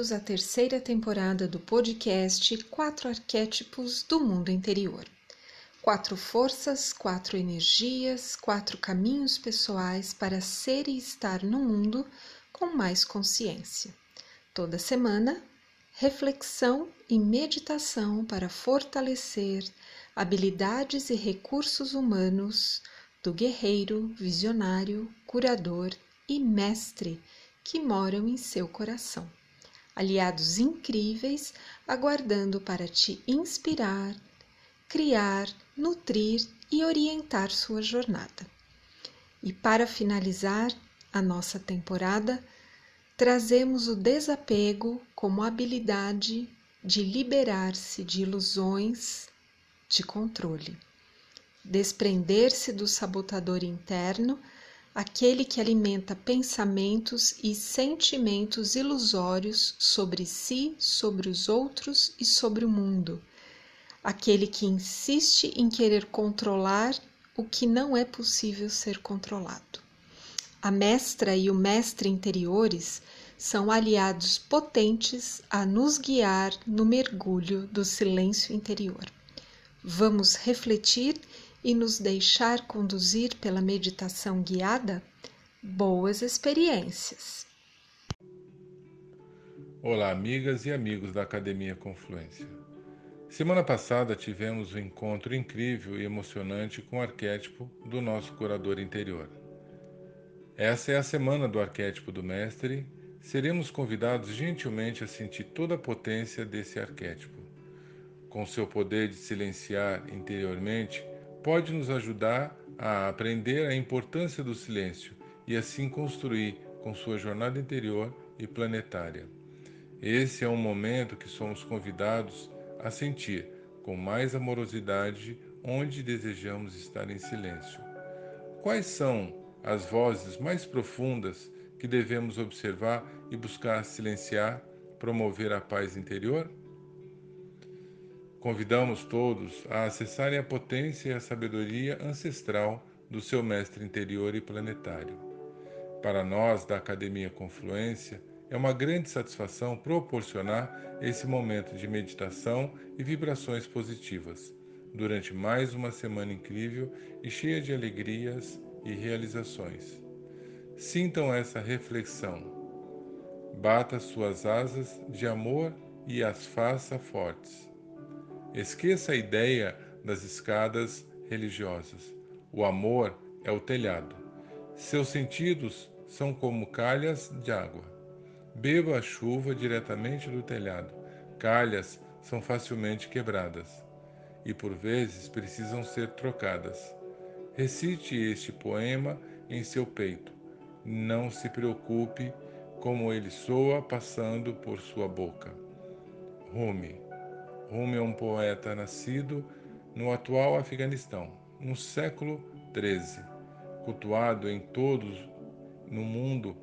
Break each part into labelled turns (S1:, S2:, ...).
S1: Bem-vindos à terceira temporada do podcast Quatro Arquétipos do Mundo Interior. Quatro forças, quatro energias, quatro caminhos pessoais para ser e estar no mundo com mais consciência. Toda semana, reflexão e meditação para fortalecer habilidades e recursos humanos do guerreiro, visionário, curador e mestre que moram em seu coração. Aliados incríveis aguardando para te inspirar, criar, nutrir e orientar sua jornada. E para finalizar a nossa temporada, trazemos o desapego como habilidade de liberar-se de ilusões de controle, desprender-se do sabotador interno, aquele que alimenta pensamentos e sentimentos ilusórios sobre si, sobre os outros e sobre o mundo, aquele que insiste em querer controlar o que não é possível ser controlado. A mestra e o mestre interiores são aliados potentes a nos guiar no mergulho do silêncio interior. Vamos refletir e nos deixar conduzir pela meditação guiada? Boas experiências!
S2: Olá, amigas e amigos da Academia Confluência. Semana passada tivemos um encontro incrível e emocionante com o arquétipo do nosso curador interior. Essa é a semana do arquétipo do Mestre. Seremos convidados gentilmente a sentir toda a potência desse arquétipo. Com seu poder de silenciar interiormente, pode nos ajudar a aprender a importância do silêncio e assim construir com sua jornada interior e planetária. Esse é um momento que somos convidados a sentir com mais amorosidade onde desejamos estar em silêncio. Quais são as vozes mais profundas que devemos observar e buscar silenciar, promover a paz interior? Convidamos todos a acessarem a potência e a sabedoria ancestral do seu mestre interior e planetário. Para nós da Academia Confluência, é uma grande satisfação proporcionar esse momento de meditação e vibrações positivas durante mais uma semana incrível e cheia de alegrias e realizações. Sintam essa reflexão. Bata suas asas de amor e as faça fortes. Esqueça a ideia das escadas religiosas. O amor é o telhado. Seus sentidos são como calhas de água. Beba a chuva diretamente do telhado. Calhas são facilmente quebradas e por vezes precisam ser trocadas. Recite este poema em seu peito. Não se preocupe como ele soa passando por sua boca. Rumi. Rumi é um poeta nascido no atual Afeganistão, no século XIII. Cultuado em todos no mundo,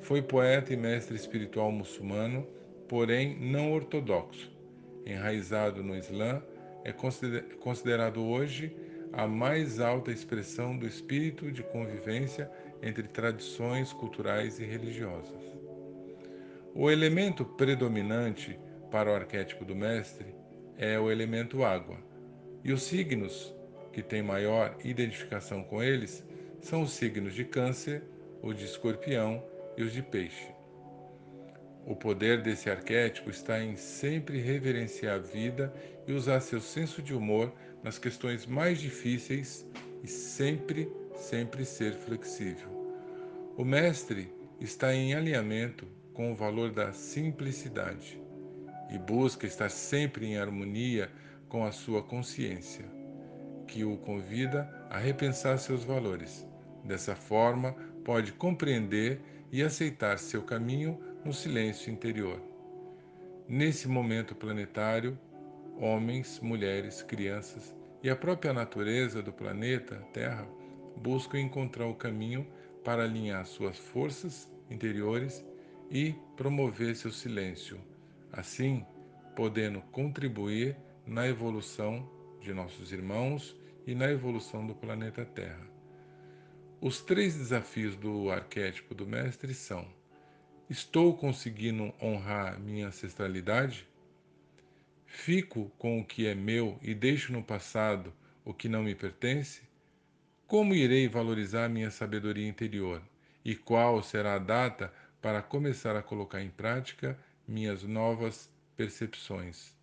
S2: foi poeta e mestre espiritual muçulmano, porém não ortodoxo. Enraizado no Islã, é considerado hoje a mais alta expressão do espírito de convivência entre tradições culturais e religiosas. O elemento predominante para o arquétipo do mestre é o elemento água, e os signos que têm maior identificação com eles são os signos de Câncer, os de Escorpião e os de Peixe. O poder desse arquétipo está em sempre reverenciar a vida e usar seu senso de humor nas questões mais difíceis e sempre, sempre ser flexível. O mestre está em alinhamento com o valor da simplicidade e busca estar sempre em harmonia com a sua consciência, que o convida a repensar seus valores. Dessa forma, pode compreender e aceitar seu caminho no silêncio interior. Nesse momento planetário, homens, mulheres, crianças e a própria natureza do planeta Terra buscam encontrar o caminho para alinhar suas forças interiores e promover seu silêncio, assim podendo contribuir na evolução de nossos irmãos e na evolução do planeta Terra. Os três desafios do arquétipo do Mestre são Estou conseguindo honrar minha ancestralidade? Fico com o que é meu e deixo no passado o que não me pertence? Como irei valorizar minha sabedoria interior? E qual será a data para começar a colocar em prática minhas novas percepções?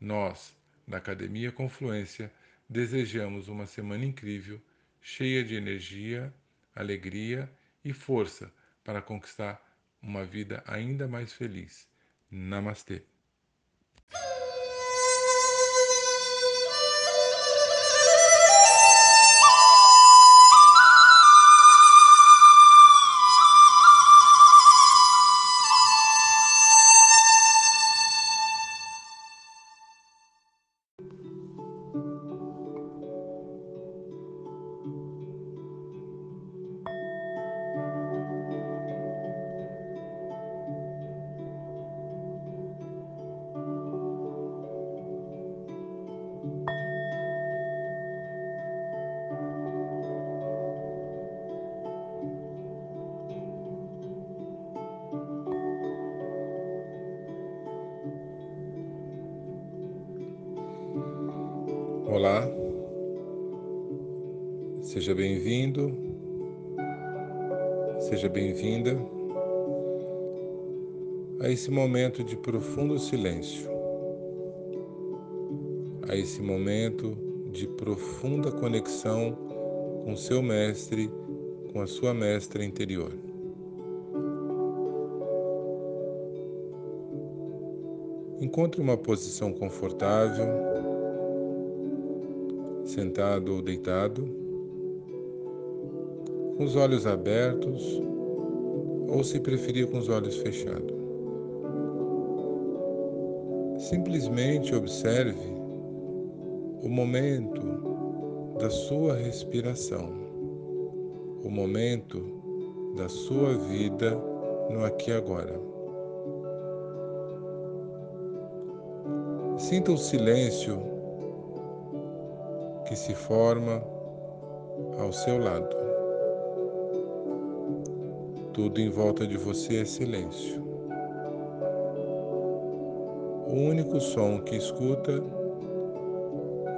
S2: Nós, da Academia Confluência, desejamos uma semana incrível, cheia de energia, alegria e força para conquistar uma vida ainda mais feliz. Namastê! Olá, seja bem-vindo, seja bem-vinda a esse momento de profundo silêncio, a esse momento de profunda conexão com seu mestre, com a sua mestra interior. Encontre uma posição confortável sentado ou deitado, com os olhos abertos ou, se preferir, com os olhos fechados. Simplesmente observe o momento da sua respiração, o momento da sua vida no aqui e agora. Sinta o silêncio que se forma ao seu lado. Tudo em volta de você é silêncio. O único som que escuta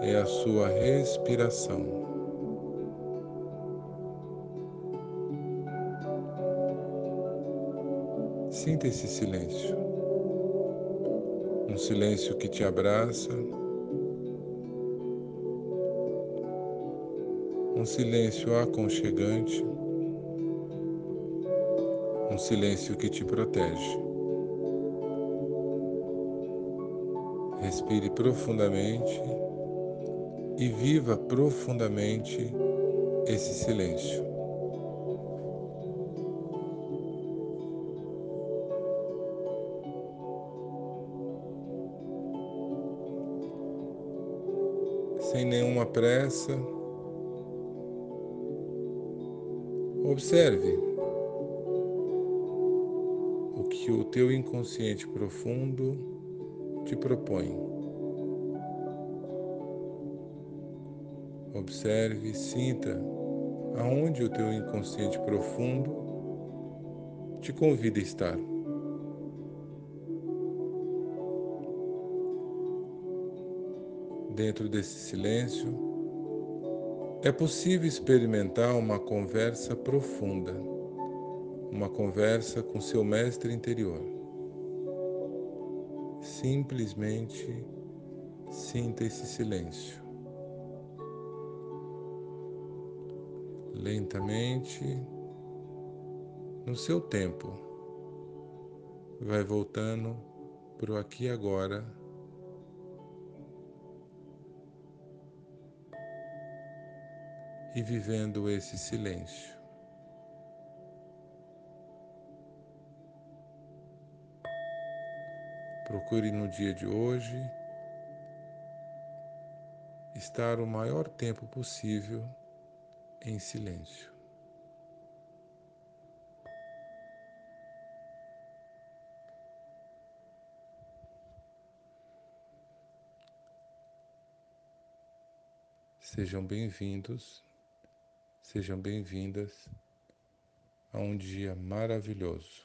S2: é a sua respiração. Sinta esse silêncio. Um silêncio que te abraça silêncio aconchegante, um silêncio que te protege. Respire profundamente e viva profundamente esse silêncio. Sem nenhuma pressa, Observe o que o teu inconsciente profundo te propõe. Observe, sinta aonde o teu inconsciente profundo te convida a estar. Dentro desse silêncio, é possível experimentar uma conversa profunda, uma conversa com seu mestre interior. Simplesmente sinta esse silêncio. Lentamente, no seu tempo, vai voltando para o aqui e agora e vivendo esse silêncio. Procure no dia de hoje estar o maior tempo possível em silêncio. Sejam bem-vindos Sejam bem-vindas a um dia maravilhoso.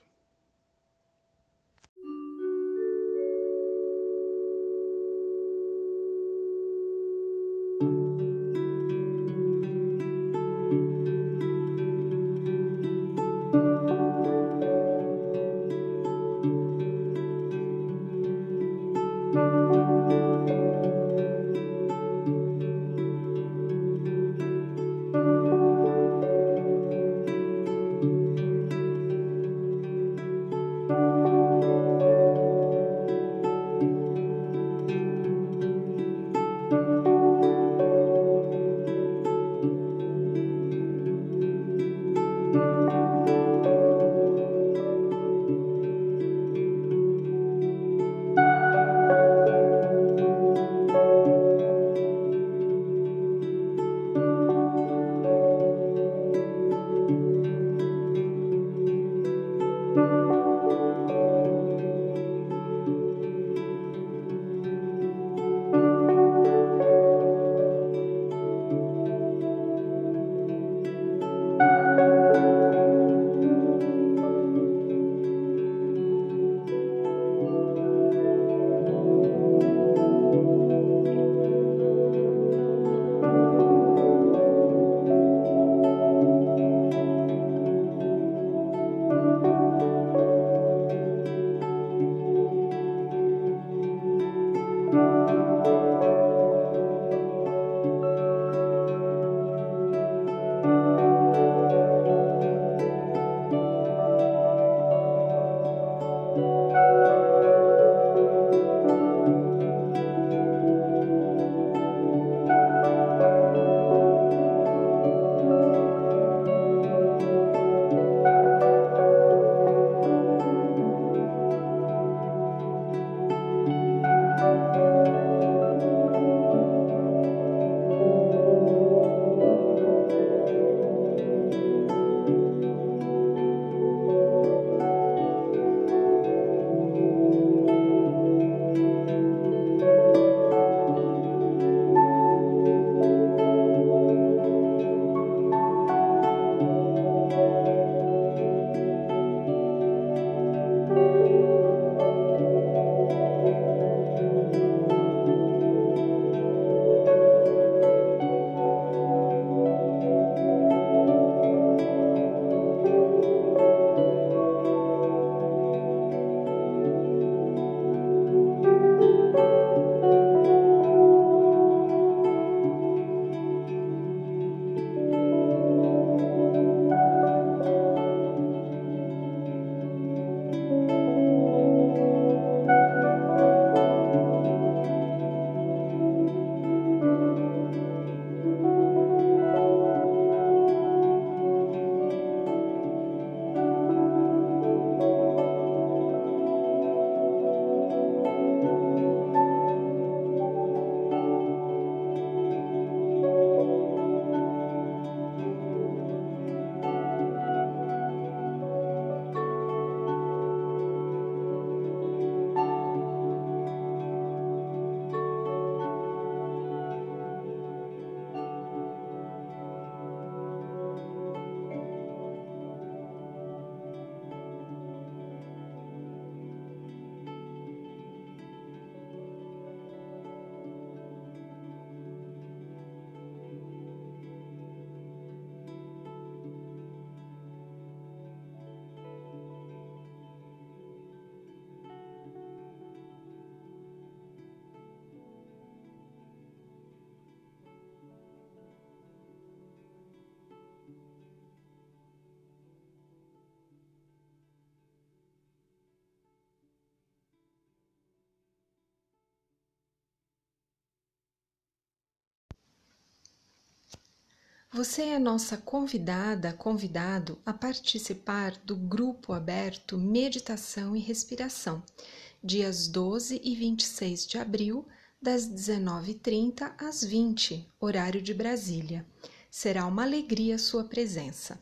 S1: Você é nossa convidada, convidado a participar do grupo aberto Meditação e Respiração, dias 12 e 26 de abril, das 19h30 às 20, horário de Brasília. Será uma alegria sua presença.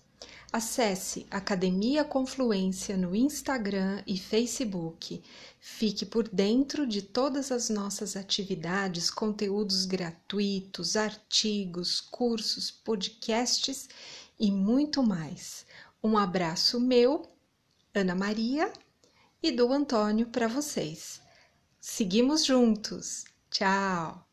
S1: Acesse Academia Confluência no Instagram e Facebook. Fique por dentro de todas as nossas atividades, conteúdos gratuitos, artigos, cursos, podcasts e muito mais. Um abraço meu, Ana Maria, e do Antônio para vocês. Seguimos juntos. Tchau!